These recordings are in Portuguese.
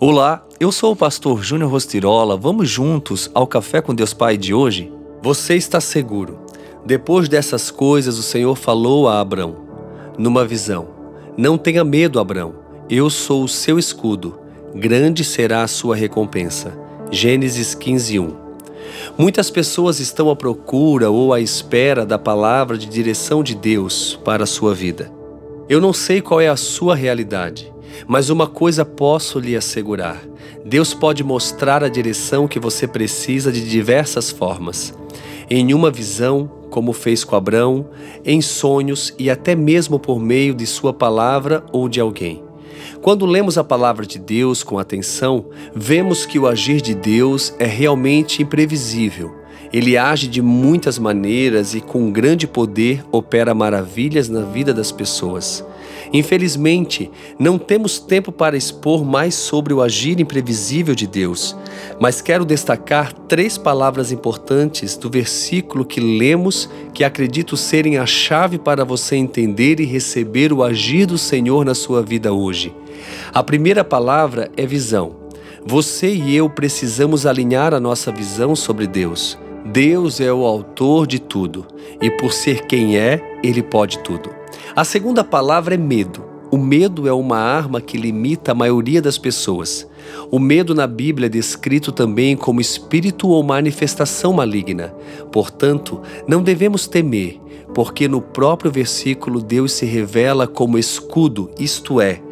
Olá, eu sou o pastor Júnior Rostirola. Vamos juntos ao Café com Deus Pai de hoje? Você está seguro. Depois dessas coisas, o Senhor falou a Abrão, numa visão: Não tenha medo, Abrão. Eu sou o seu escudo. Grande será a sua recompensa. Gênesis 15:1. Muitas pessoas estão à procura ou à espera da palavra de direção de Deus para a sua vida. Eu não sei qual é a sua realidade. Mas uma coisa posso lhe assegurar: Deus pode mostrar a direção que você precisa de diversas formas. Em uma visão, como fez com Abraão, em sonhos e até mesmo por meio de sua palavra ou de alguém. Quando lemos a palavra de Deus com atenção, vemos que o agir de Deus é realmente imprevisível. Ele age de muitas maneiras e com grande poder opera maravilhas na vida das pessoas. Infelizmente, não temos tempo para expor mais sobre o agir imprevisível de Deus, mas quero destacar três palavras importantes do versículo que lemos que acredito serem a chave para você entender e receber o agir do Senhor na sua vida hoje. A primeira palavra é visão. Você e eu precisamos alinhar a nossa visão sobre Deus. Deus é o autor de tudo e, por ser quem é, Ele pode tudo. A segunda palavra é medo. O medo é uma arma que limita a maioria das pessoas. O medo na Bíblia é descrito também como espírito ou manifestação maligna. Portanto, não devemos temer, porque no próprio versículo Deus se revela como escudo, isto é,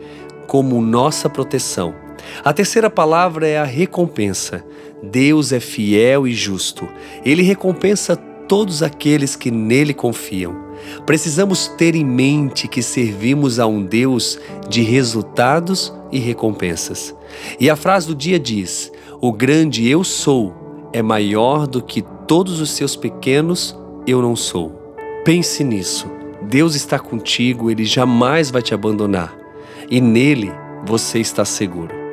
como nossa proteção. A terceira palavra é a recompensa. Deus é fiel e justo. Ele recompensa todos aqueles que nele confiam. Precisamos ter em mente que servimos a um Deus de resultados e recompensas. E a frase do dia diz: O grande eu sou é maior do que todos os seus pequenos eu não sou. Pense nisso. Deus está contigo, ele jamais vai te abandonar. E nele você está seguro.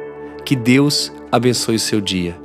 Que Deus abençoe o seu dia